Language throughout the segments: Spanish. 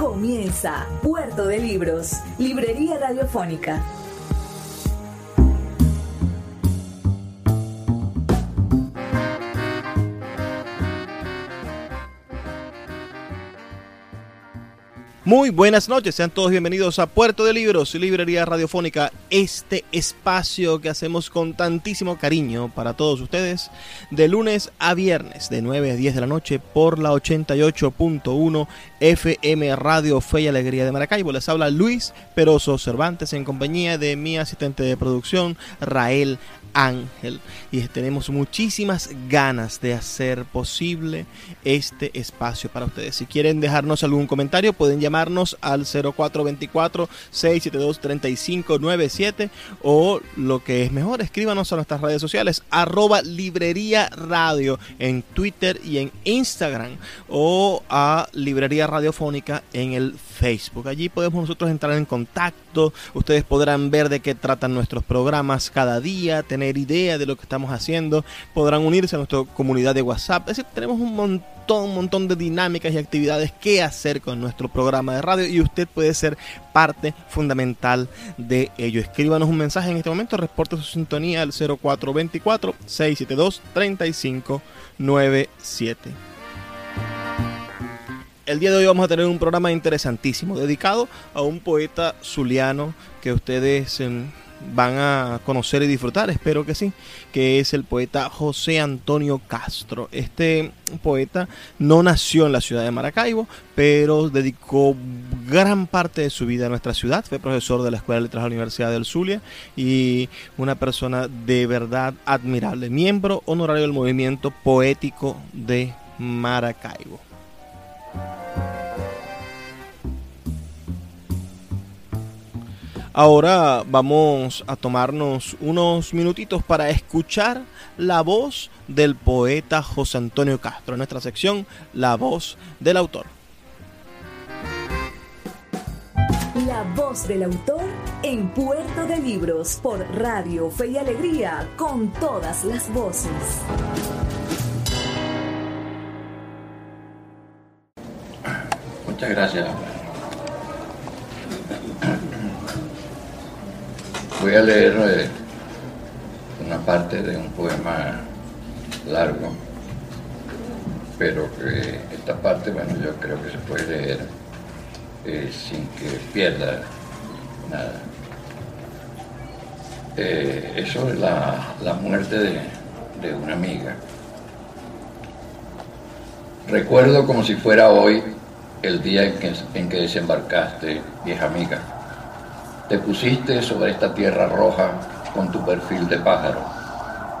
Comienza Puerto de Libros, Librería Radiofónica. Muy buenas noches, sean todos bienvenidos a Puerto de Libros, Librería Radiofónica, este espacio que hacemos con tantísimo cariño para todos ustedes, de lunes a viernes, de 9 a 10 de la noche, por la 88.1 FM Radio Fe y Alegría de Maracaibo. Les habla Luis Peroso Cervantes en compañía de mi asistente de producción, Rael Ángel y tenemos muchísimas ganas de hacer posible este espacio para ustedes. Si quieren dejarnos algún comentario pueden llamarnos al 0424-672-3597 o lo que es mejor, escríbanos a nuestras redes sociales arroba librería radio en Twitter y en Instagram o a librería radiofónica en el Facebook. Allí podemos nosotros entrar en contacto, ustedes podrán ver de qué tratan nuestros programas cada día, tener idea de lo que estamos haciendo, podrán unirse a nuestra comunidad de WhatsApp. Es decir, tenemos un montón, un montón de dinámicas y actividades que hacer con nuestro programa de radio y usted puede ser parte fundamental de ello. Escríbanos un mensaje en este momento, reporte su sintonía al 0424 672 3597 el día de hoy vamos a tener un programa interesantísimo dedicado a un poeta zuliano que ustedes em, van a conocer y disfrutar, espero que sí, que es el poeta José Antonio Castro. Este poeta no nació en la ciudad de Maracaibo, pero dedicó gran parte de su vida a nuestra ciudad. Fue profesor de la Escuela de Letras de la Universidad del Zulia y una persona de verdad admirable, miembro honorario del movimiento poético de Maracaibo. Ahora vamos a tomarnos unos minutitos para escuchar la voz del poeta José Antonio Castro en nuestra sección La voz del autor. La voz del autor en Puerto de Libros por Radio Fe y Alegría con todas las voces. Muchas gracias. Voy a leer eh, una parte de un poema largo, pero que esta parte, bueno, yo creo que se puede leer eh, sin que pierda nada. Eh, es la, muerte de, de una amiga. Recuerdo como si fuera hoy el día en que, en que desembarcaste, vieja amiga te pusiste sobre esta tierra roja con tu perfil de pájaro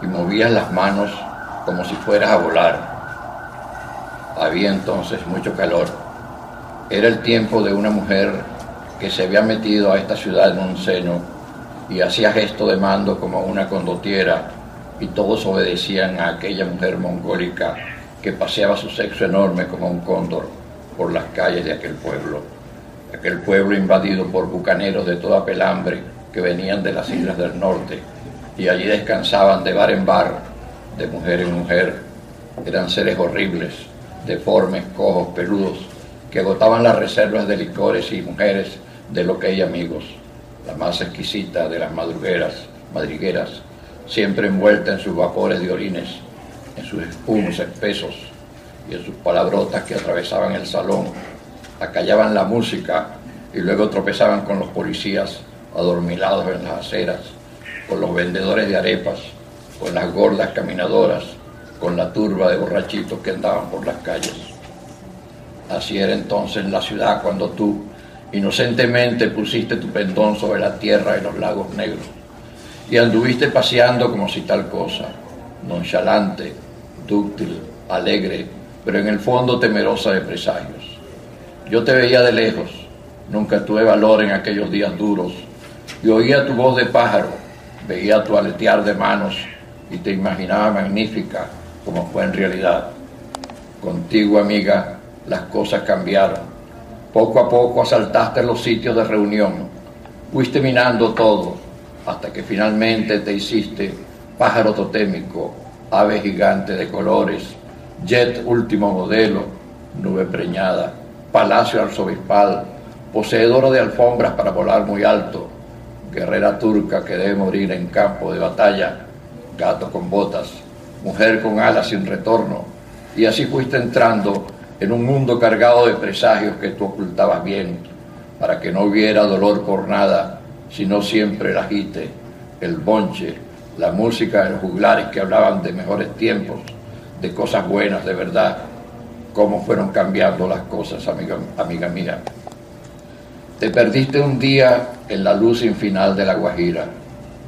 y movías las manos como si fueras a volar. Había entonces mucho calor. Era el tiempo de una mujer que se había metido a esta ciudad en un seno y hacía gesto de mando como una condotiera y todos obedecían a aquella mujer mongólica que paseaba su sexo enorme como un cóndor por las calles de aquel pueblo aquel pueblo invadido por bucaneros de toda pelambre que venían de las islas del norte y allí descansaban de bar en bar, de mujer en mujer. Eran seres horribles, deformes, cojos, peludos, que agotaban las reservas de licores y mujeres de lo que hay amigos, la más exquisita de las madrugueras, madrigueras, siempre envuelta en sus vapores de orines, en sus espumos espesos y en sus palabrotas que atravesaban el salón acallaban la música y luego tropezaban con los policías adormilados en las aceras, con los vendedores de arepas, con las gordas caminadoras, con la turba de borrachitos que andaban por las calles. Así era entonces la ciudad cuando tú inocentemente pusiste tu pendón sobre la tierra y los lagos negros y anduviste paseando como si tal cosa, nonchalante, dúctil, alegre, pero en el fondo temerosa de presagios. Yo te veía de lejos, Nunca tuve valor en aquellos días duros. Y oía tu voz de pájaro, veía tu aletear de manos y te imaginaba magnífica como fue en realidad. Contigo, amiga, las cosas cambiaron. Poco a poco asaltaste los sitios de reunión. Fuiste minando todo hasta que finalmente te hiciste pájaro totémico, ave gigante de colores, jet último modelo, nube preñada, palacio arzobispal, poseedora de alfombras para volar muy alto, guerrera turca que debe morir en campo de batalla, gato con botas, mujer con alas sin retorno, y así fuiste entrando en un mundo cargado de presagios que tú ocultabas bien, para que no hubiera dolor por nada, sino siempre el agite, el bonche, la música de los juglares que hablaban de mejores tiempos, de cosas buenas de verdad, cómo fueron cambiando las cosas, amiga, amiga mía. Te perdiste un día en la luz infinal de la Guajira.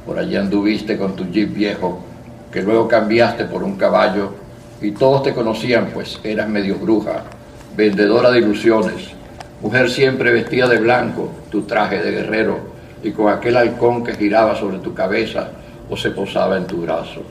Por allí anduviste con tu jeep viejo, que luego cambiaste por un caballo, y todos te conocían, pues eras medio bruja, vendedora de ilusiones, mujer siempre vestida de blanco, tu traje de guerrero, y con aquel halcón que giraba sobre tu cabeza o se posaba en tu brazo.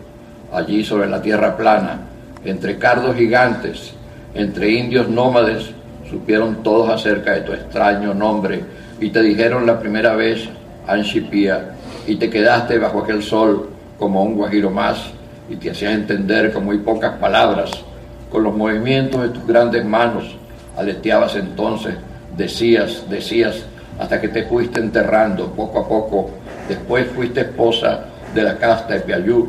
Allí sobre la tierra plana, entre cardos gigantes, entre indios nómades, supieron todos acerca de tu extraño nombre y te dijeron la primera vez Anshipia y te quedaste bajo aquel sol como un guajiro más y te hacías entender con muy pocas palabras, con los movimientos de tus grandes manos, aleteabas entonces, decías, decías, hasta que te fuiste enterrando poco a poco, después fuiste esposa de la casta de Piayú,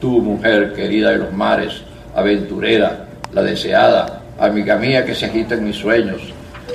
tu mujer querida de los mares, aventurera, la deseada, amiga mía que se agita en mis sueños,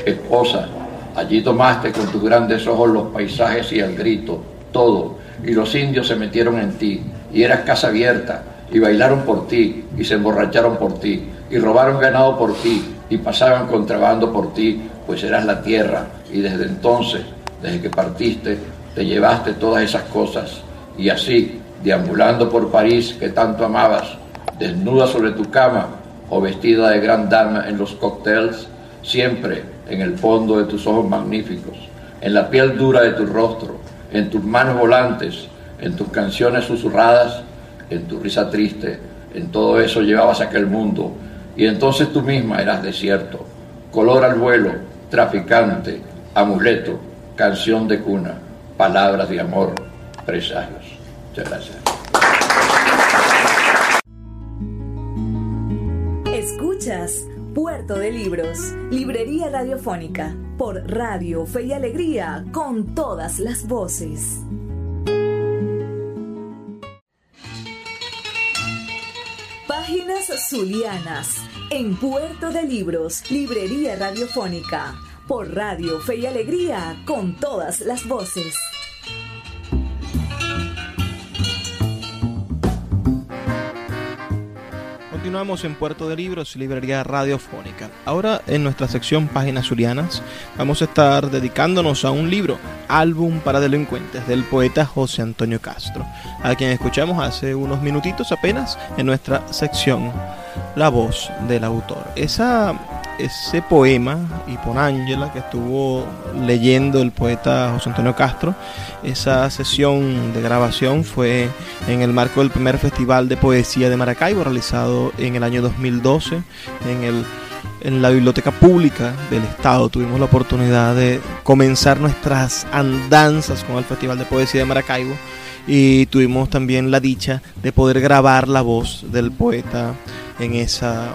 esposa, allí tomaste con tus grandes ojos los paisajes y el grito, todo, y los indios se metieron en ti, y eras casa abierta, y bailaron por ti, y se emborracharon por ti, y robaron ganado por ti, y pasaban contrabando por ti, pues eras la tierra, y desde entonces, desde que partiste, te llevaste todas esas cosas, y así, deambulando por París que tanto amabas, desnuda sobre tu cama o vestida de gran dama en los cócteles, siempre en el fondo de tus ojos magníficos, en la piel dura de tu rostro, en tus manos volantes, en tus canciones susurradas, en tu risa triste, en todo eso llevabas aquel mundo, y entonces tú misma eras desierto, color al vuelo, traficante, amuleto, canción de cuna, palabras de amor, presagios. Muchas gracias. Puerto de Libros, Librería Radiofónica, por Radio Fe y Alegría, con todas las voces. Páginas Zulianas, en Puerto de Libros, Librería Radiofónica, por Radio Fe y Alegría, con todas las voces. Continuamos en Puerto de Libros, librería radiofónica. Ahora en nuestra sección Páginas Zulianas vamos a estar dedicándonos a un libro, Álbum para Delincuentes, del poeta José Antonio Castro, a quien escuchamos hace unos minutitos apenas en nuestra sección La voz del autor. Esa ese poema, Ángela que estuvo leyendo el poeta José Antonio Castro, esa sesión de grabación fue en el marco del primer Festival de Poesía de Maracaibo, realizado en el año 2012 en, el, en la Biblioteca Pública del Estado. Tuvimos la oportunidad de comenzar nuestras andanzas con el Festival de Poesía de Maracaibo y tuvimos también la dicha de poder grabar la voz del poeta en esa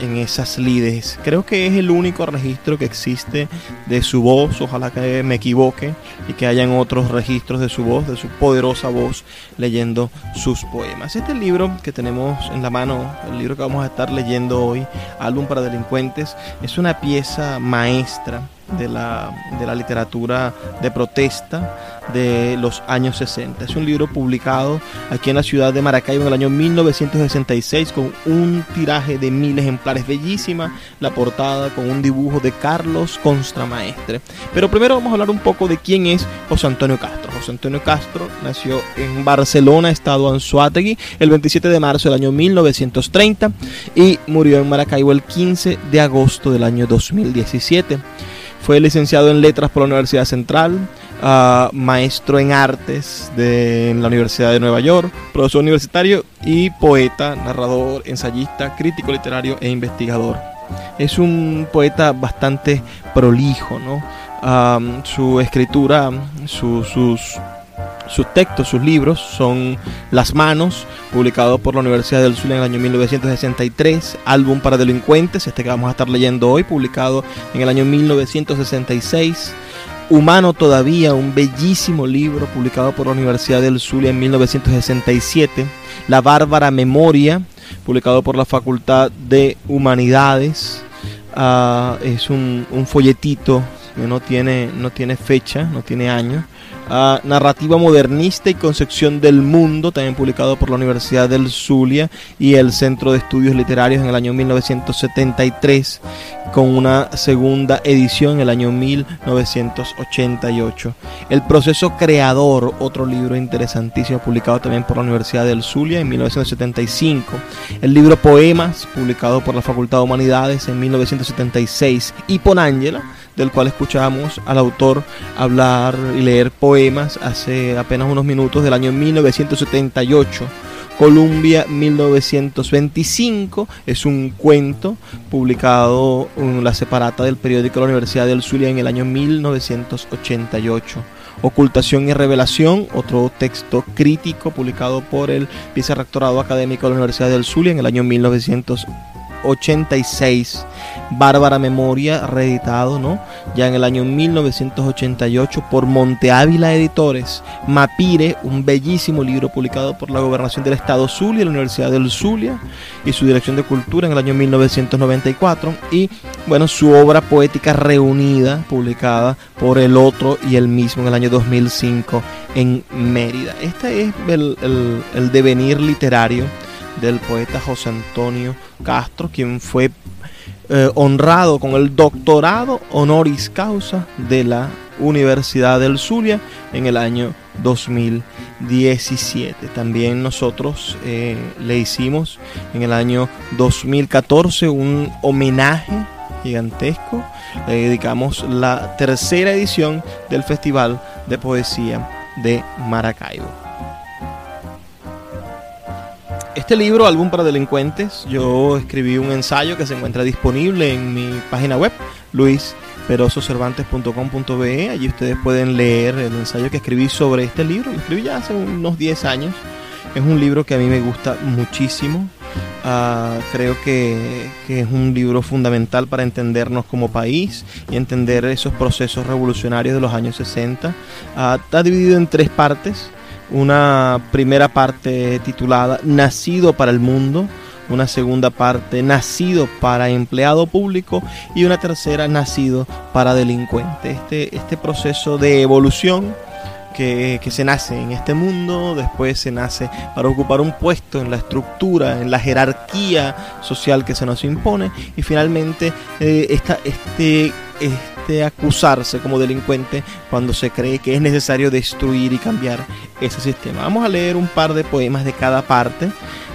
en esas lides. Creo que es el único registro que existe de su voz, ojalá que me equivoque y que hayan otros registros de su voz, de su poderosa voz leyendo sus poemas. Este libro que tenemos en la mano, el libro que vamos a estar leyendo hoy, Álbum para Delincuentes, es una pieza maestra de la, de la literatura de protesta de los años 60. Es un libro publicado aquí en la ciudad de Maracaibo en el año 1966 con un tiraje de mil ejemplares. Bellísima la portada con un dibujo de Carlos Constramaestre. Pero primero vamos a hablar un poco de quién es José Antonio Castro. José Antonio Castro nació en Barcelona, estado Anzuategui, el 27 de marzo del año 1930 y murió en Maracaibo el 15 de agosto del año 2017 Fue licenciado en letras por la Universidad Central, uh, maestro en artes de en la Universidad de Nueva York, profesor universitario y poeta, narrador, ensayista, crítico literario e investigador. Es un poeta bastante prolijo, ¿no? Uh, su escritura, su, sus sus textos, sus libros son Las Manos, publicado por la Universidad del Zulia en el año 1963, Álbum para Delincuentes, este que vamos a estar leyendo hoy, publicado en el año 1966. Humano Todavía, un bellísimo libro publicado por la Universidad del Zulia en 1967. La Bárbara Memoria, publicado por la Facultad de Humanidades. Uh, es un, un folletito que no tiene, no tiene fecha, no tiene año Narrativa Modernista y Concepción del Mundo, también publicado por la Universidad del Zulia y el Centro de Estudios Literarios en el año 1973, con una segunda edición en el año 1988. El Proceso Creador, otro libro interesantísimo, publicado también por la Universidad del Zulia en 1975. El libro Poemas, publicado por la Facultad de Humanidades en 1976. Y Ponángela del cual escuchamos al autor hablar y leer poemas hace apenas unos minutos del año 1978. Columbia 1925 es un cuento publicado en la separata del periódico la Universidad del Zulia en el año 1988. Ocultación y Revelación, otro texto crítico publicado por el vicerrectorado académico de la Universidad del Zulia en el año 1988. 86. Bárbara Memoria, reeditado, ¿no? Ya en el año 1988 por Monte Ávila Editores. Mapire, un bellísimo libro publicado por la Gobernación del Estado Zulia, la Universidad del Zulia y su Dirección de Cultura en el año 1994. Y, bueno, su obra poética reunida, publicada por el otro y el mismo en el año 2005 en Mérida. Este es el, el, el devenir literario del poeta José Antonio Castro, quien fue eh, honrado con el doctorado honoris causa de la Universidad del Zulia en el año 2017. También nosotros eh, le hicimos en el año 2014 un homenaje gigantesco. Le dedicamos la tercera edición del Festival de Poesía de Maracaibo. Este libro, Álbum para Delincuentes, yo escribí un ensayo que se encuentra disponible en mi página web, luisperosocervantes.com.be. Allí ustedes pueden leer el ensayo que escribí sobre este libro. Lo escribí ya hace unos 10 años. Es un libro que a mí me gusta muchísimo. Uh, creo que, que, es un libro fundamental para entendernos como país y entender esos procesos revolucionarios de los años 60. Uh, ah, está dividido en tres partes una primera parte titulada Nacido para el Mundo, una segunda parte Nacido para empleado público y una tercera Nacido para delincuente. Este, este proceso de evolución que, que, se nace en este mundo, después se nace para ocupar un puesto en la estructura, en la jerarquía social que se nos impone y finalmente eh, esta, este, este acusarse como delincuente cuando se cree que es necesario destruir y cambiar ese sistema. Vamos a leer un par de poemas de cada parte,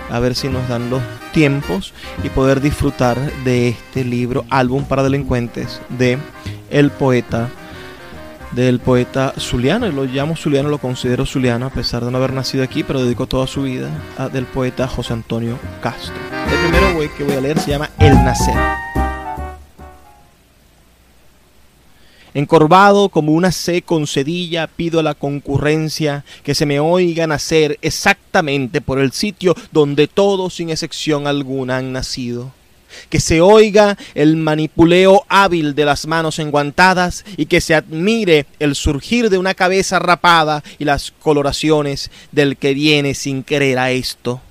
a ver si nos dan los tiempos y poder disfrutar de este libro, álbum para delincuentes de el poeta del poeta Zuliano, y lo llamo Zuliano, lo considero Zuliano a pesar de no haber nacido aquí, pero dedico toda su vida a, del poeta José Antonio Castro. El primero que voy a leer se llama El Nacer. Encorvado como una C con cedilla, pido a la concurrencia que se me oiga nacer exactamente por el sitio donde todos sin excepción alguna han nacido que se oiga el manipuleo hábil de las manos enguantadas y que se admire el surgir de una cabeza rapada y las coloraciones del que viene sin querer a esto.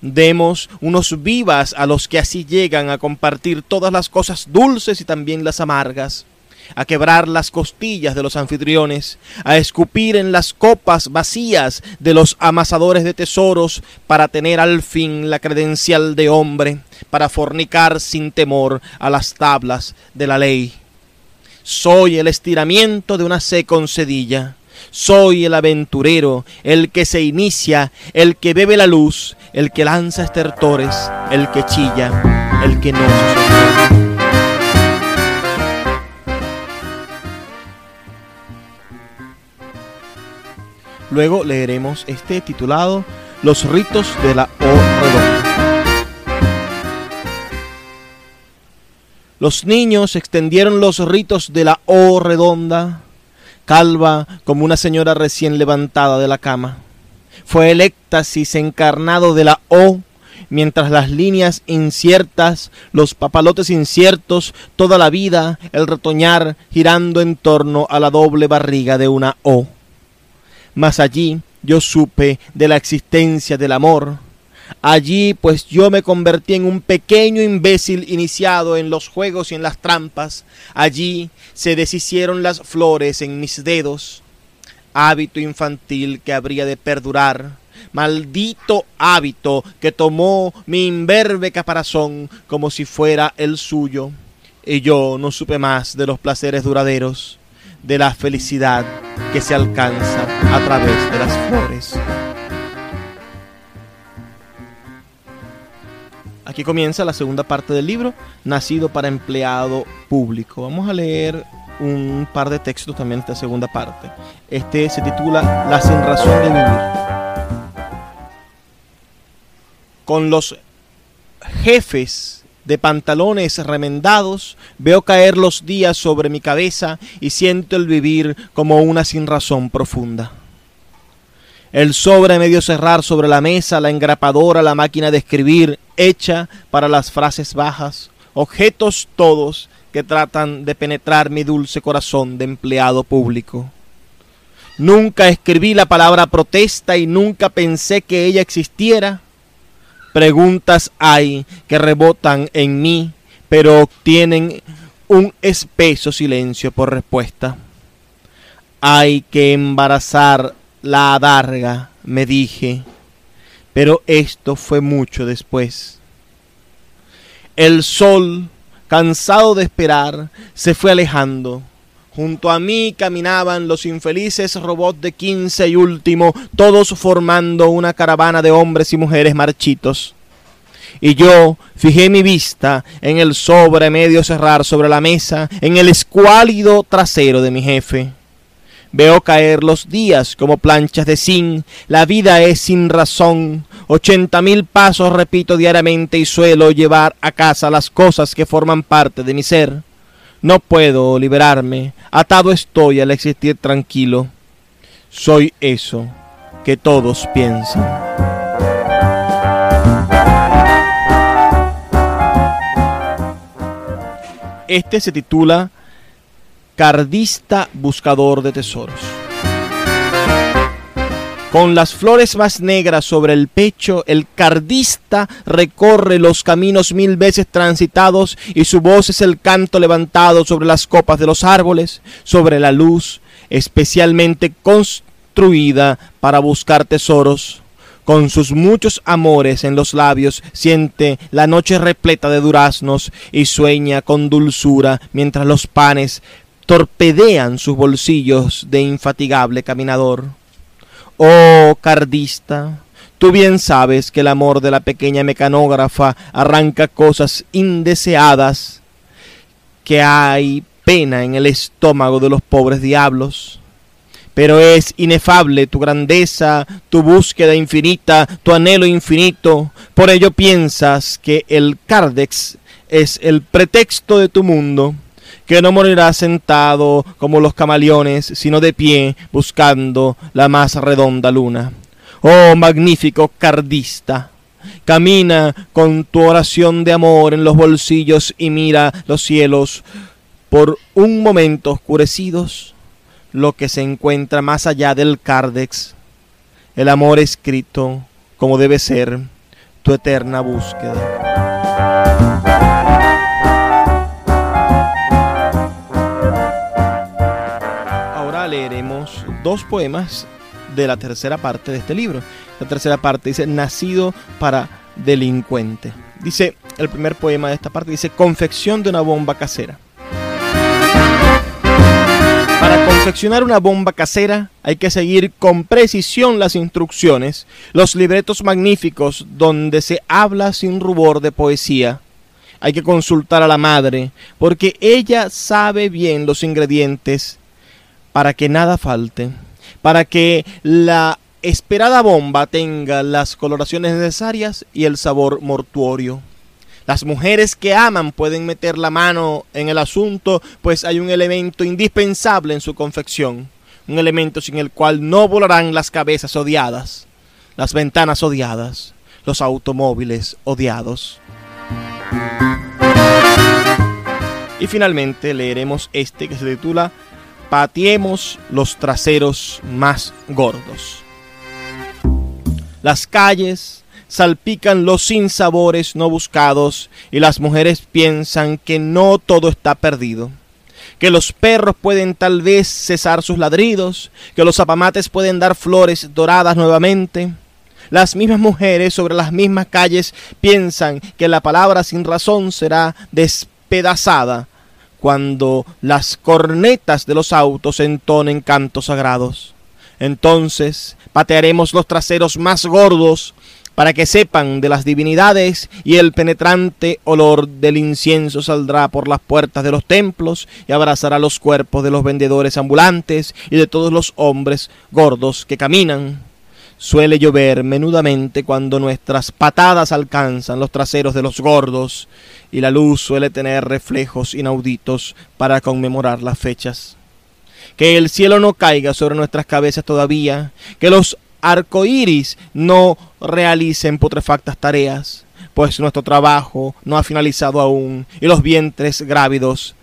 Demos unos vivas a los que así llegan a compartir todas las cosas dulces y también las amargas a quebrar las costillas de los anfitriones, a escupir en las copas vacías de los amasadores de tesoros para tener al fin la credencial de hombre, para fornicar sin temor a las tablas de la ley. Soy el estiramiento de una C con cedilla. Soy el aventurero, el que se inicia, el que bebe la luz, el que lanza estertores, el que chilla, el que no Luego leeremos este titulado Los ritos de la O redonda. Los niños extendieron los ritos de la O redonda, calva como una señora recién levantada de la cama. Fue el éxtasis encarnado de la O mientras las líneas inciertas, los papalotes inciertos, toda la vida, el retoñar girando en torno a la doble barriga de una O. Mas allí yo supe de la existencia del amor. Allí pues yo me convertí en un pequeño imbécil iniciado en los juegos y en las trampas. Allí se deshicieron las flores en mis dedos. Hábito infantil que habría de perdurar maldito hábito que tomó mi imberbe caparazón como si fuera el suyo, y yo no supe más de los placeres duraderos, de la felicidad que se alcanza a través de las flores. Aquí comienza la segunda parte del libro, Nacido para empleado público. Vamos a leer un par de textos también en esta segunda parte. Este se titula La sin razón de vivir con los jefes de pantalones remendados, veo caer los días sobre mi cabeza y siento el vivir como una sinrazón profunda. El sobre medio cerrar sobre la mesa, la engrapadora, la máquina de escribir, hecha para las frases bajas, objetos todos que tratan de penetrar mi dulce corazón de empleado público. Nunca escribí la palabra protesta y nunca pensé que ella existiera preguntas hay que rebotan en mí, pero obtienen un espeso silencio por respuesta. Hay que embarazar la adarga, me dije, pero esto fue mucho después. El sol, cansado de esperar, se fue alejando Junto a mí caminaban los infelices robots de quince y último, todos formando una caravana de hombres y mujeres marchitos. Y yo fijé mi vista en el sobre medio cerrar sobre la mesa, en el escuálido trasero de mi jefe. Veo caer los días como planchas de zinc, la vida es sin razón. Ochenta mil pasos repito diariamente y suelo llevar a casa las cosas que forman parte de mi ser. No puedo liberarme, atado estoy al existir tranquilo. Soy eso que todos piensan. Este se titula Cardista Buscador de Tesoros. Con las flores más negras sobre el pecho, el cardista recorre los caminos mil veces transitados y su voz es el canto levantado sobre las copas de los árboles, sobre la luz, especialmente construida para buscar tesoros. Con sus muchos amores en los labios, siente la noche repleta de duraznos y sueña con dulzura mientras los panes torpedean sus bolsillos de infatigable caminador. Oh cardista, tú bien sabes que el amor de la pequeña mecanógrafa arranca cosas indeseadas, que hay pena en el estómago de los pobres diablos. Pero es inefable tu grandeza, tu búsqueda infinita, tu anhelo infinito. Por ello piensas que el Cardex es el pretexto de tu mundo que no morirá sentado como los camaleones, sino de pie, buscando la más redonda luna. Oh magnífico cardista, camina con tu oración de amor en los bolsillos y mira los cielos por un momento oscurecidos, lo que se encuentra más allá del cárdex, el amor escrito como debe ser tu eterna búsqueda. Leeremos dos poemas de la tercera parte de este libro. La tercera parte dice, nacido para delincuente. Dice, el primer poema de esta parte dice, confección de una bomba casera. Para confeccionar una bomba casera hay que seguir con precisión las instrucciones, los libretos magníficos donde se habla sin rubor de poesía. Hay que consultar a la madre, porque ella sabe bien los ingredientes para que nada falte. para que la esperada bomba tenga las coloraciones necesarias y el sabor mortuorio. Las mujeres que aman pueden meter la mano en el asunto, pues hay un elemento indispensable en su confección, un elemento sin el cual no volarán las cabezas odiadas, las ventanas odiadas, los automóviles odiados. Y finalmente leeremos este que se titula Patiemos los traseros más gordos. Las calles salpican los sinsabores no buscados y las mujeres piensan que no todo está perdido que los perros pueden tal vez cesar sus ladridos, que los zapamates pueden dar flores doradas nuevamente. Las mismas mujeres sobre las mismas calles piensan que la palabra sin razón será despedazada cuando las cornetas de los autos entonen cantos sagrados. Entonces patearemos los traseros más gordos para que sepan de las divinidades y el penetrante olor del incienso saldrá por las puertas de los templos y abrazará los cuerpos de los vendedores ambulantes y de todos los hombres gordos que caminan. Suele llover menudamente cuando nuestras patadas alcanzan los traseros de los gordos y la luz suele tener reflejos inauditos para conmemorar las fechas. Que el cielo no caiga sobre nuestras cabezas todavía, que los arcoíris no realicen putrefactas tareas, pues nuestro trabajo no ha finalizado aún y los vientres grávidos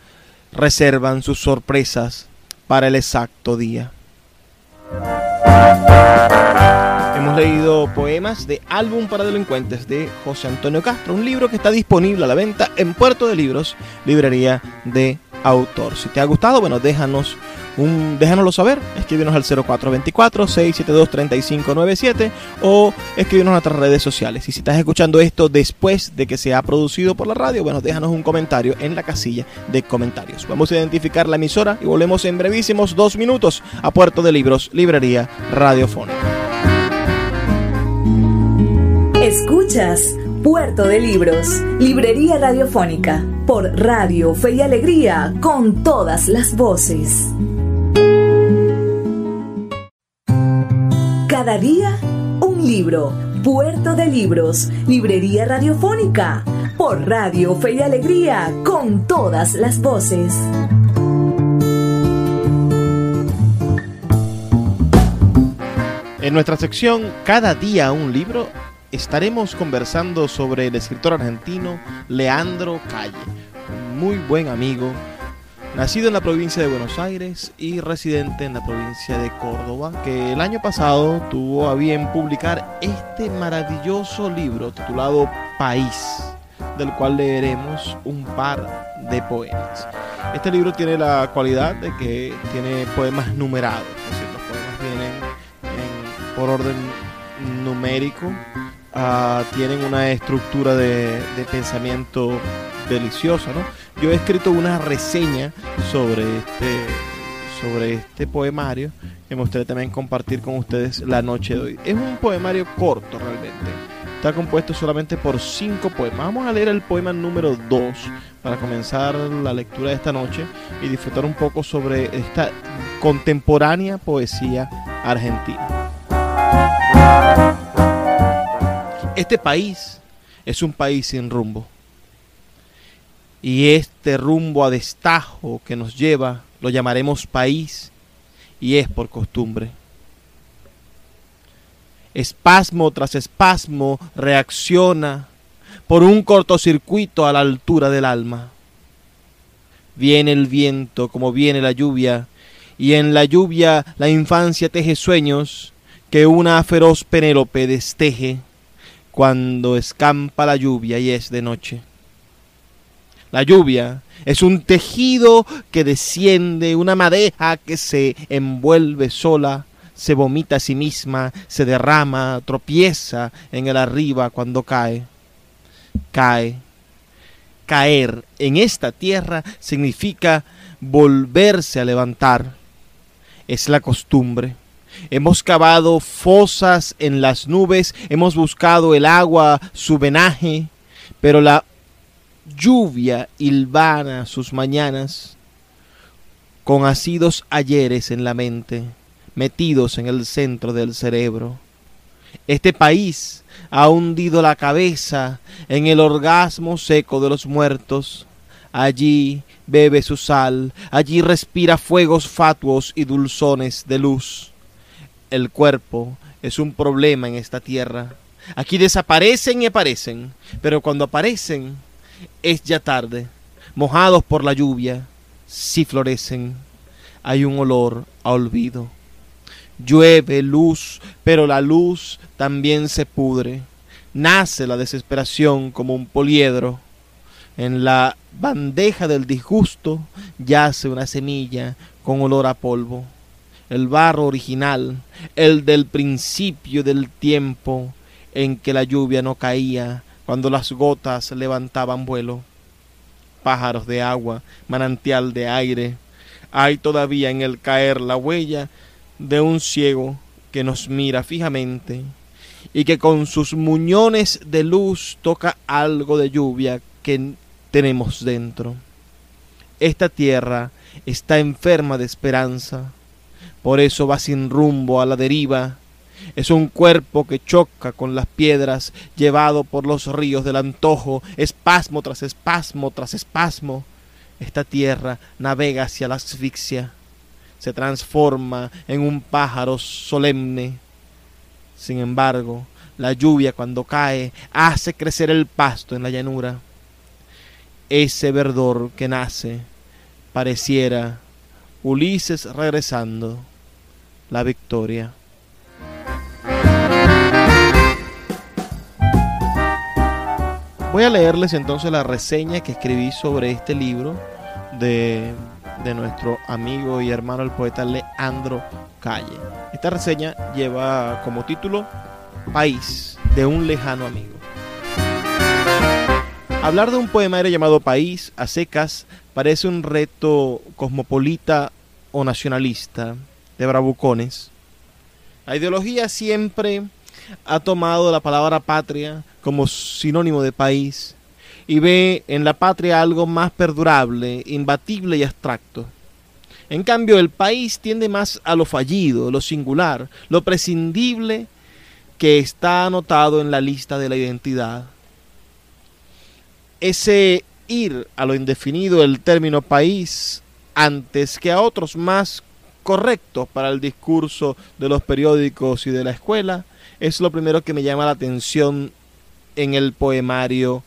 reservan sus sorpresas para el exacto día. Leído poemas de Álbum para Delincuentes de José Antonio Castro, un libro que está disponible a la venta en Puerto de Libros, librería de autor. Si te ha gustado, bueno, déjanos un, déjanoslo saber, escríbenos al 0424-672-3597 o escríbenos a nuestras redes sociales. Y si estás escuchando esto después de que se ha producido por la radio, bueno, déjanos un comentario en la casilla de comentarios. Vamos a identificar la emisora y volvemos en brevísimos dos minutos a Puerto de Libros, Librería Radiofónica. Escuchas Puerto de Libros, Librería Radiofónica, por Radio Fe y Alegría, con todas las voces. Cada día, un libro. Puerto de Libros, Librería Radiofónica, por Radio Fe y Alegría, con todas las voces. En nuestra sección Cada día un libro, estaremos conversando sobre el escritor argentino Leandro Calle, muy buen amigo, nacido en la provincia de Buenos Aires y residente en la provincia de Córdoba, que el año pasado tuvo a bien publicar este maravilloso libro titulado País, del cual leeremos un par de poemas. Este libro tiene la cualidad de que tiene poemas numerados, es decir, los poemas vienen en- por orden numérico ah, tienen una estructura de, de pensamiento deliciosa, ¿no? Yo he escrito una reseña sobre este, sobre este poemario que me gustaría también compartir con ustedes la noche de hoy. Es un poemario corto realmente. Está compuesto solamente por cinco poemas. Vamos a leer el poema número 2 para comenzar la lectura de esta noche y disfrutar un poco sobre esta contemporánea poesía argentina. Este país es un país sin rumbo. Y este rumbo a destajo que nos lleva lo llamaremos país y es por costumbre. Espasmo tras espasmo reacciona por un cortocircuito a la altura del alma. Viene el viento como viene la lluvia, y en la lluvia la infancia teje sueños que una feroz Penélope desteje cuando escampa la lluvia y es de noche. La lluvia es un tejido que desciende, una madeja que se envuelve sola, se vomita a sí misma, se derrama, tropieza en el arriba cuando cae. Cae. Caer en esta tierra significa volverse a levantar. Es la costumbre. Hemos cavado fosas en las nubes, hemos buscado el agua, su venaje, pero la lluvia hilvana sus mañanas con ácidos ayeres en la mente, metidos en el centro del cerebro. Este país ha hundido la cabeza en el orgasmo seco de los muertos. Allí bebe su sal, allí respira fuegos fatuos y dulzones de luz. El cuerpo es un problema en esta tierra. Aquí desaparecen y aparecen, pero cuando aparecen es ya tarde. Mojados por la lluvia, si florecen, hay un olor a olvido. Llueve luz, pero la luz también se pudre. Nace la desesperación como un poliedro. En la bandeja del disgusto yace una semilla con olor a polvo. El barro original, el del principio del tiempo en que la lluvia no caía, cuando las gotas levantaban vuelo. Pájaros de agua, manantial de aire. Hay todavía en el caer la huella de un ciego que nos mira fijamente y que con sus muñones de luz toca algo de lluvia que tenemos dentro. Esta tierra está enferma de esperanza, por eso va sin rumbo a la deriva. Es un cuerpo que choca con las piedras, llevado por los ríos del antojo, espasmo tras espasmo tras espasmo. Esta tierra navega hacia la asfixia se transforma en un pájaro solemne. Sin embargo, la lluvia cuando cae hace crecer el pasto en la llanura. Ese verdor que nace pareciera Ulises regresando, la victoria. Voy a leerles entonces la reseña que escribí sobre este libro de de nuestro amigo y hermano el poeta Leandro Calle. Esta reseña lleva como título País de un lejano amigo. Hablar de un poemario llamado País a secas parece un reto cosmopolita o nacionalista de bravucones. La ideología siempre ha tomado la palabra patria como sinónimo de país y ve en la patria algo más perdurable, imbatible y abstracto. En cambio, el país tiende más a lo fallido, lo singular, lo prescindible que está anotado en la lista de la identidad. Ese ir a lo indefinido el término país antes que a otros más correctos para el discurso de los periódicos y de la escuela es lo primero que me llama la atención en el poemario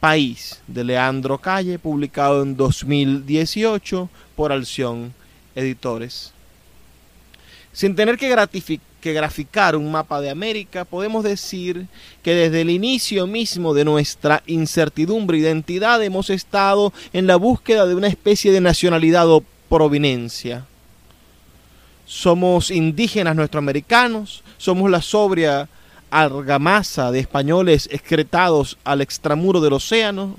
País de Leandro Calle, publicado en 2018 por Alción Editores. Sin tener que, que, graficar un mapa de América, podemos decir que desde el inicio mismo de nuestra incertidumbre e identidad hemos estado en la búsqueda de una especie de nacionalidad o provinencia. Somos indígenas nuestroamericanos, somos la sobria argamasa de españoles excretados al extramuro del océano?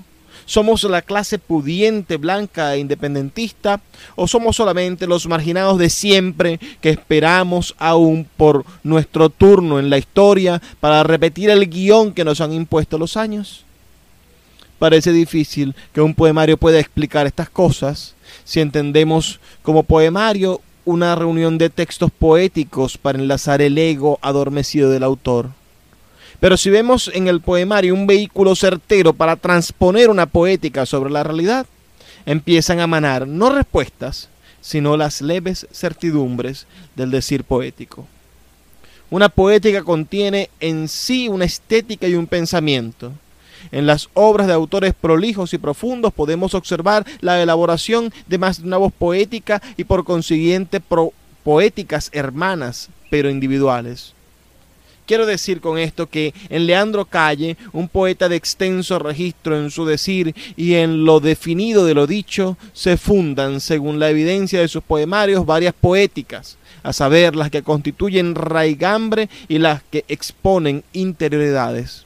¿Somos la clase pudiente, blanca e independentista? ¿O somos solamente los marginados de siempre que esperamos aún por nuestro turno en la historia para repetir el guion que nos han impuesto los años? Parece difícil que un poemario pueda explicar estas cosas si entendemos como poemario una reunión de textos poéticos para enlazar el ego adormecido del autor. Pero si vemos en el poemario un vehículo certero para transponer una poética sobre la realidad, empiezan a manar no respuestas, sino las leves certidumbres del decir poético. Una poética contiene en sí una estética y un pensamiento. En las obras de autores prolijos y profundos podemos observar la elaboración de más de una voz poética y por consiguiente poéticas hermanas, pero individuales. Quiero decir con esto que en Leandro Calle, un poeta de extenso registro en su decir y en lo definido de lo dicho, se fundan, según la evidencia de sus poemarios, varias poéticas, a saber, las que constituyen raigambre y las que exponen interioridades.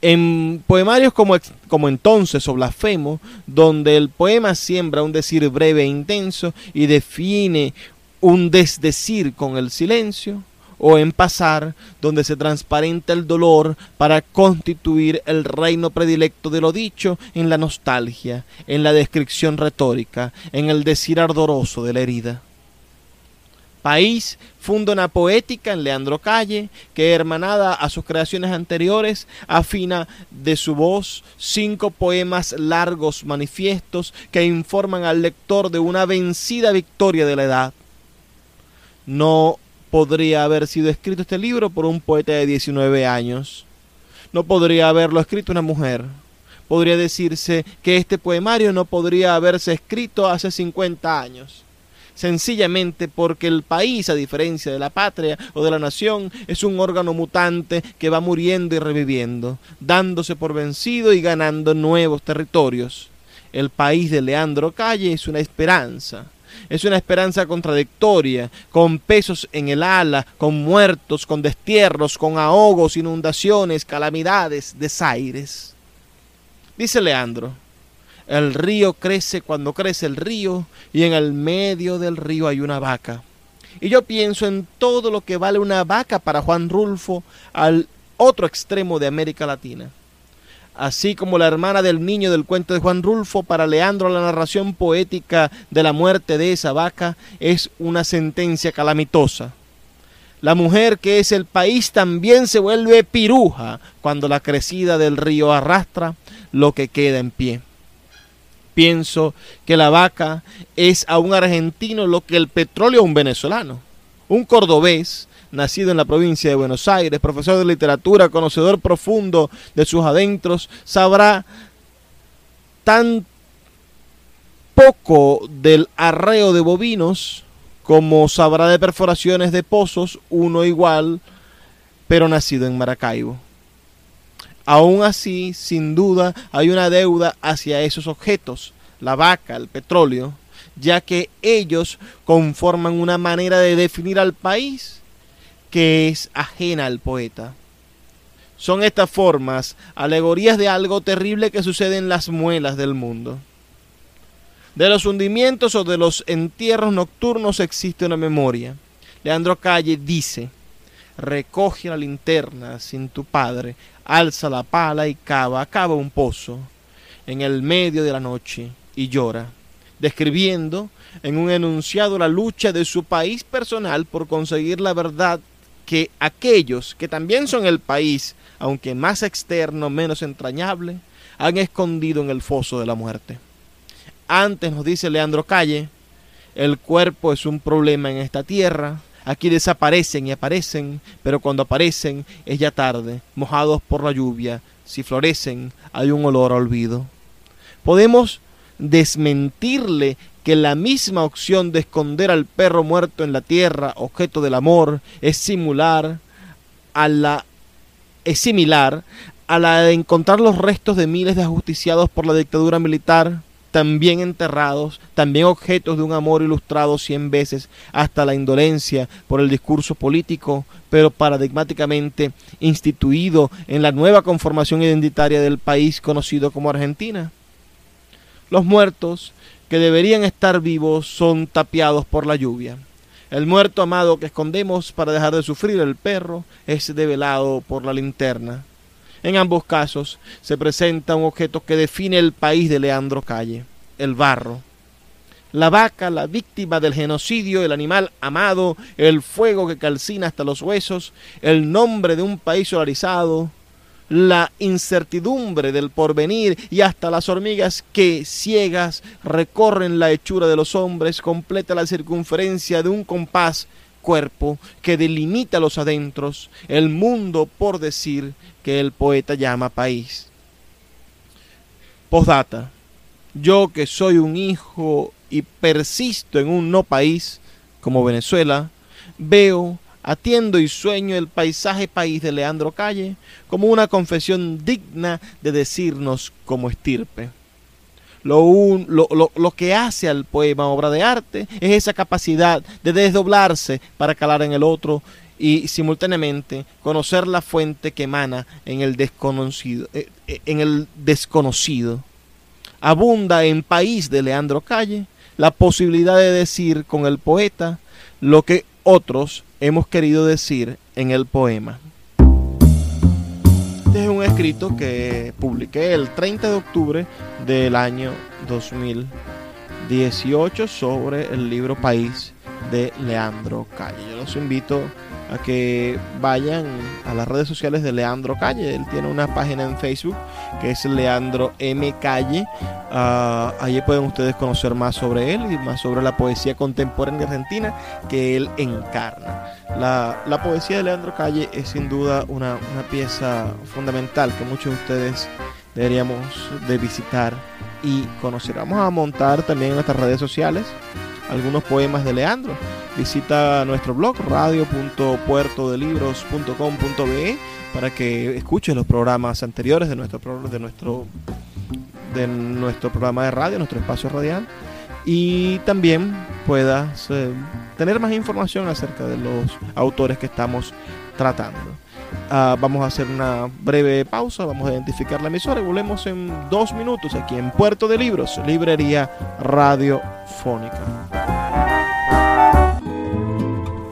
En poemarios como, como entonces o blasfemo, donde el poema siembra un decir breve e intenso y define un desdecir con el silencio, o en pasar, donde se transparenta el dolor para constituir el reino predilecto de lo dicho en la nostalgia, en la descripción retórica, en el decir ardoroso de la herida. País funda una poética en Leandro Calle que, hermanada a sus creaciones anteriores, afina de su voz cinco poemas largos manifiestos que informan al lector de una vencida victoria de la edad. No podría haber sido escrito este libro por un poeta de 19 años. No podría haberlo escrito una mujer. Podría decirse que este poemario no podría haberse escrito hace 50 años sencillamente porque el país, a diferencia de la patria o de la nación, es un órgano mutante que va muriendo y reviviendo, dándose por vencido y ganando nuevos territorios. El país de Leandro Calle es una esperanza, es una esperanza contradictoria, con pesos en el ala, con muertos, con destierros, con ahogos, inundaciones, calamidades, desaires. Dice Leandro, el río crece cuando crece el río y en el medio del río hay una vaca. Y yo pienso en todo lo que vale una vaca para Juan Rulfo al otro extremo de América Latina. Así como la hermana del niño del cuento de Juan Rulfo, para Leandro la narración poética de la muerte de esa vaca es una sentencia calamitosa. La mujer que es el país también se vuelve piruja cuando la crecida del río arrastra lo que queda en pie. Pienso que la vaca es a un argentino lo que el petróleo a un venezolano. Un cordobés, nacido en la provincia de Buenos Aires, profesor de literatura, conocedor profundo de sus adentros, sabrá tan poco del arreo de bovinos como sabrá de perforaciones de pozos, uno igual, pero nacido en Maracaibo. Aún así, sin duda, hay una deuda hacia esos objetos, la vaca, el petróleo, ya que ellos conforman una manera de definir al país que es ajena al poeta. Son estas formas alegorías de algo terrible que sucede en las muelas del mundo. De los hundimientos o de los entierros nocturnos existe una memoria. Leandro Calle dice, recoge la linterna sin tu padre, alza la pala y cava, cava un pozo en el medio de la noche y llora, describiendo en un enunciado la lucha de su país personal por conseguir la verdad que aquellos que también son el país, aunque más externo, menos entrañable, han escondido en el foso de la muerte. Antes nos dice Leandro Calle, el cuerpo es un problema en esta tierra, Aquí desaparecen y aparecen, pero cuando aparecen es ya tarde, mojados por la lluvia. Si florecen, hay un olor a olvido. Podemos desmentirle que la misma opción de esconder al perro muerto en la tierra, objeto del amor, es similar a la similar a la de encontrar los restos de miles de ajusticiados por la dictadura militar también enterrados, también objetos de un amor ilustrado cien veces hasta la indolencia por el discurso político, pero paradigmáticamente instituido en la nueva conformación identitaria del país conocido como Argentina. Los muertos que deberían estar vivos son tapiados por la lluvia. El muerto amado que escondemos para dejar de sufrir el perro es develado por la linterna. En ambos casos se presenta un objeto que define el país de Leandro Calle, el barro. La vaca, la víctima del genocidio, el animal amado, el fuego que calcina hasta los huesos, el nombre de un país solarizado, la incertidumbre del porvenir y hasta las hormigas que, ciegas, recorren la hechura de los hombres, completa la circunferencia de un compás cuerpo que delimita los adentros, el mundo por decir que el poeta llama país. Postdata. Yo que soy un hijo y persisto en un no país como Venezuela, veo, atiendo y sueño el paisaje país de Leandro Calle como una confesión digna de decirnos como estirpe. Lo, lo, lo, que hace al poema obra de arte es esa capacidad de desdoblarse para calar en el otro y simultáneamente conocer la fuente que emana en el desconocido. Eh, eh, en el desconocido. Abunda en País de Leandro Calle la posibilidad de decir con el poeta lo que otros hemos querido decir en el poema. Este es un escrito que publiqué el 30 de octubre del año 2018 sobre el libro País de Leandro Calle. Yo los invito a que vayan a las redes sociales de Leandro Calle. Él tiene una página en Facebook que es Leandro M. Calle. Uh, allí pueden ustedes conocer más sobre él y más sobre la poesía contemporánea argentina que él encarna. La, la poesía de Leandro Calle es sin duda una, una pieza fundamental que muchos de ustedes deberíamos de visitar y conocer. Vamos a montar también en nuestras redes sociales algunos poemas de Leandro. Visita nuestro blog radio.puertodelibros.com.be para que escuches los programas anteriores de nuestro, de nuestro, de nuestro programa de radio, nuestro espacio radial y también puedas eh, tener más información acerca de los autores que estamos tratando. Uh, vamos a hacer una breve pausa, vamos a identificar la emisora y volvemos en dos minutos aquí en Puerto de Libros, Librería Radiofónica.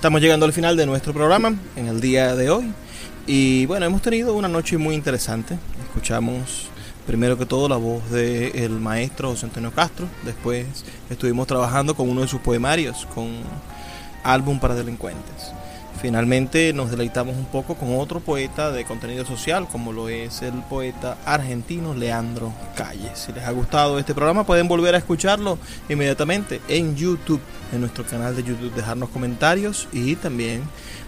Estamos llegando al final de nuestro programa en el día de hoy. Y bueno, hemos tenido una noche muy interesante. Escuchamos primero que todo la voz del maestro José Antonio Castro. Después estuvimos trabajando con uno de sus poemarios, con Álbum para Delincuentes. Finalmente nos deleitamos un poco con otro poeta de contenido social, como lo es el poeta argentino Leandro Calle. Si les ha gustado este programa, pueden volver a escucharlo inmediatamente en YouTube, en nuestro canal de YouTube, dejarnos comentarios y también,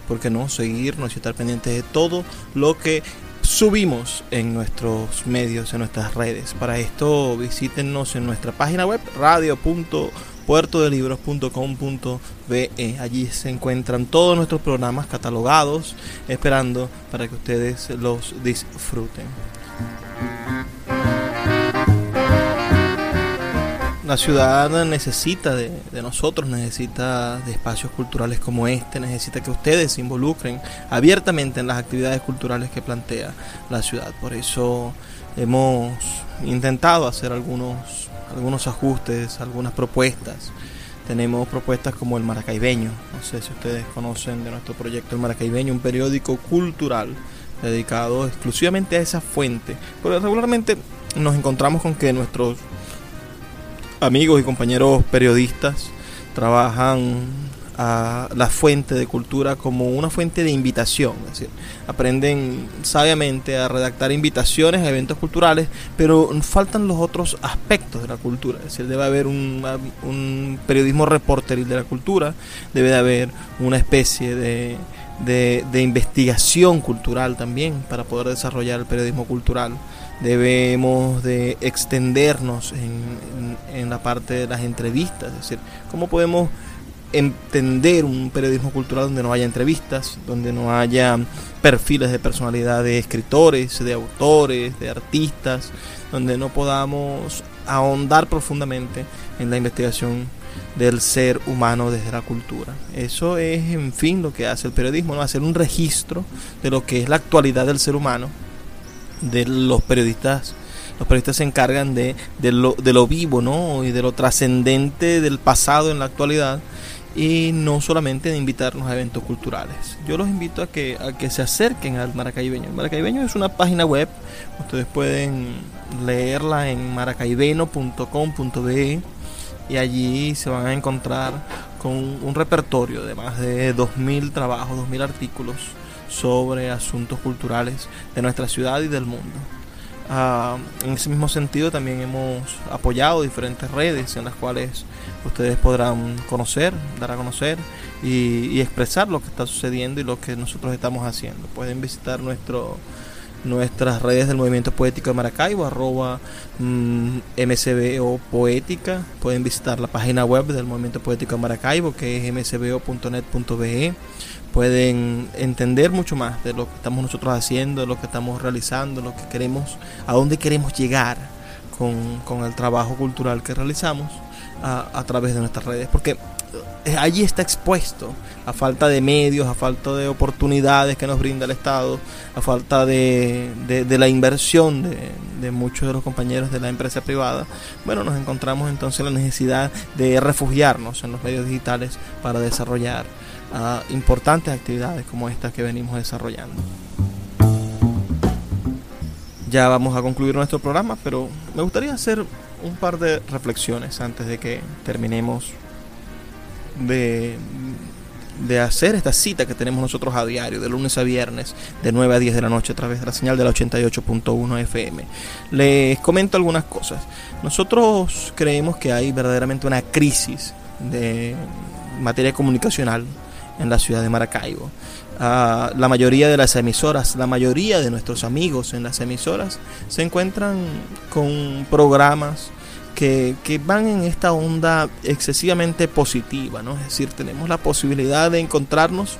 ¿por qué no?, seguirnos y estar pendientes de todo lo que subimos en nuestros medios, en nuestras redes. Para esto visítenos en nuestra página web radio.puertodelibros.com.be. Allí se encuentran todos nuestros programas catalogados, esperando para que ustedes los disfruten. La ciudad necesita de, de, nosotros, necesita de espacios culturales como este, necesita que ustedes se involucren abiertamente en las actividades culturales que plantea la ciudad. Por eso hemos intentado hacer algunos, algunos ajustes, algunas propuestas. Tenemos propuestas como el Maracaibeño, no sé si ustedes conocen de nuestro proyecto El Maracaibeño, un periódico cultural dedicado exclusivamente a esa fuente. Porque regularmente nos encontramos con que nuestros amigos y compañeros periodistas trabajan a la fuente de cultura como una fuente de invitación, es decir, aprenden sabiamente a redactar invitaciones a eventos culturales, pero faltan los otros aspectos de la cultura, es decir, debe haber un, un periodismo reporteril de la cultura, debe de haber una especie de, de, de investigación cultural también para poder desarrollar el periodismo cultural. Debemos de extendernos en, en, la parte de las entrevistas, es decir, cómo podemos entender un periodismo cultural donde no haya entrevistas, donde no haya perfiles de personalidad de escritores, de autores, de artistas, donde no podamos ahondar profundamente en la investigación del ser humano desde la cultura. Eso es, en fin, lo que hace el periodismo, ¿no? hacer un registro de lo que es la actualidad del ser humano de los periodistas los periodistas se encargan de, de, lo, de lo vivo ¿no? y de lo trascendente del pasado en la actualidad y no solamente de invitarnos a eventos culturales. Yo los invito a que, a que se acerquen al Maracaibeño. El Maracaibeño es una página web, ustedes pueden leerla en maracaibeno.com.be y allí se van a encontrar con un repertorio de más de 2.000 trabajos, 2.000 artículos sobre asuntos culturales de nuestra ciudad y del mundo. Uh, en ese mismo sentido también hemos apoyado diferentes redes en las cuales ustedes podrán conocer, dar a conocer y, expresar lo que está sucediendo y lo que nosotros estamos haciendo. Pueden visitar nuestro nuestras redes del Movimiento Poético de Maracaibo, arroba MCBO Poética. Pueden visitar la página web del Movimiento Poético de Maracaibo, que es mcbo.net.be pueden entender mucho más de lo que estamos nosotros haciendo, de lo que estamos realizando, lo que queremos, a dónde queremos llegar con, con el trabajo cultural que realizamos a, través de nuestras redes, porque eh, allí está expuesto a falta de medios, a falta de oportunidades que nos brinda el Estado, a falta de, de, la inversión de, de, muchos de los compañeros de la empresa privada, bueno, nos encontramos entonces la necesidad de refugiarnos en los medios digitales para desarrollar ah, importantes actividades como estas que venimos desarrollando. Ya vamos a concluir nuestro programa, pero me gustaría hacer un par de reflexiones antes de que terminemos de, de hacer esta cita que tenemos nosotros a diario, de lunes a viernes, de 9 a 10 de la noche, a través de la señal de la 88.1 FM. Les comento algunas cosas. Nosotros creemos que hay verdaderamente una crisis de materia comunicacional en la ciudad de Maracaibo. Ah, la mayoría de las emisoras, la mayoría de nuestros amigos en las emisoras se encuentran con programas que, van en esta onda excesivamente positiva, ¿no? Es decir, tenemos la posibilidad de encontrarnos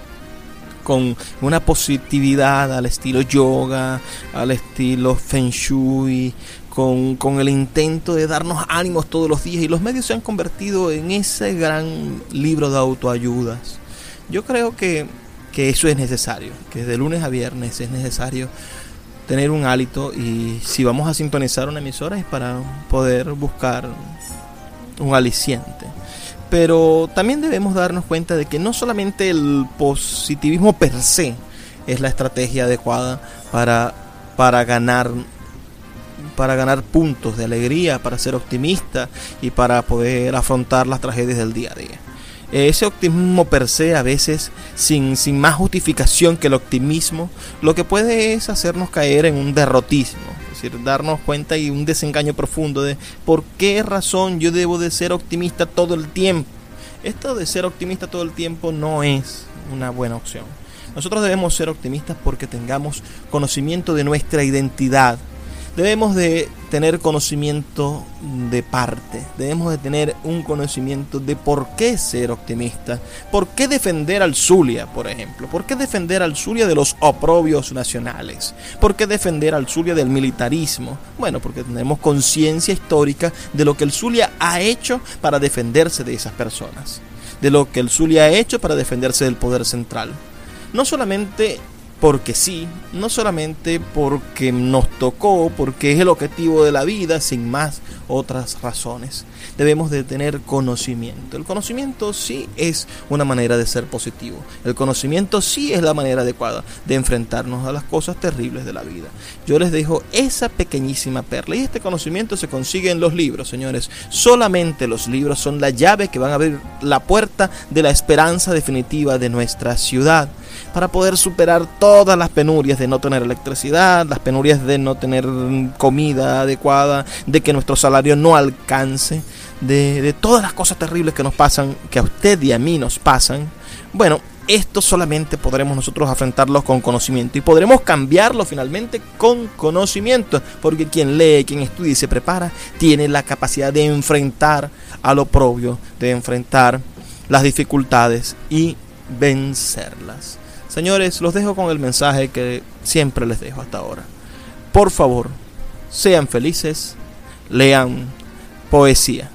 con una positividad al estilo yoga, al estilo feng shui, con, con, el intento de darnos ánimos todos los días y los medios se han convertido en ese gran libro de autoayudas. Yo creo que, que eso es necesario, que de lunes a viernes es necesario tener un hálito y si vamos a sintonizar una emisora es para poder buscar un aliciente. Pero también debemos darnos cuenta de que no solamente el positivismo per se es la estrategia adecuada para, para ganar para ganar puntos de alegría, para ser optimista y para poder afrontar las tragedias del día a día ese optimismo per se a veces sin, sin más justificación que el optimismo, lo que puede es hacernos caer en un derrotismo, es decir, darnos cuenta y un desengaño profundo de por qué razón yo debo de ser optimista todo el tiempo. Esto de ser optimista todo el tiempo no es una buena opción. Nosotros debemos ser optimistas porque tengamos conocimiento de nuestra identidad, debemos de tener conocimiento de parte, debemos de tener un conocimiento de por qué ser optimista, por qué defender al Zulia, por ejemplo, por qué defender al Zulia de los oprobios nacionales, por qué defender al Zulia del militarismo. Bueno, porque tenemos conciencia histórica de lo que el Zulia ha hecho para defenderse de esas personas, de lo que el Zulia ha hecho para defenderse del poder central. No solamente porque sí, no solamente porque nos tocó, porque es el objetivo de la vida, sin más otras razones. Debemos de tener conocimiento. El conocimiento sí es una manera de ser positivo. El conocimiento sí es la manera adecuada de enfrentarnos a las cosas terribles de la vida. Yo les dejo esa pequeñísima perla y este conocimiento se consigue en los libros, señores. Solamente los libros son la llave que van a abrir la puerta de la esperanza definitiva de nuestra ciudad para poder superar todas las penurias de no tener electricidad, las penurias de no tener comida adecuada, de que nuestro salario no alcance, de, todas las cosas terribles que nos pasan, que a usted y a mí nos pasan. Bueno, esto solamente podremos nosotros afrontarlo con conocimiento y podremos cambiarlo finalmente con conocimiento, porque quien lee, quien estudia y se prepara, tiene la capacidad de enfrentar a lo propio, de enfrentar las dificultades y vencerlas. Señores, los dejo con el mensaje que siempre les dejo hasta ahora. Por favor, sean felices, lean poesía.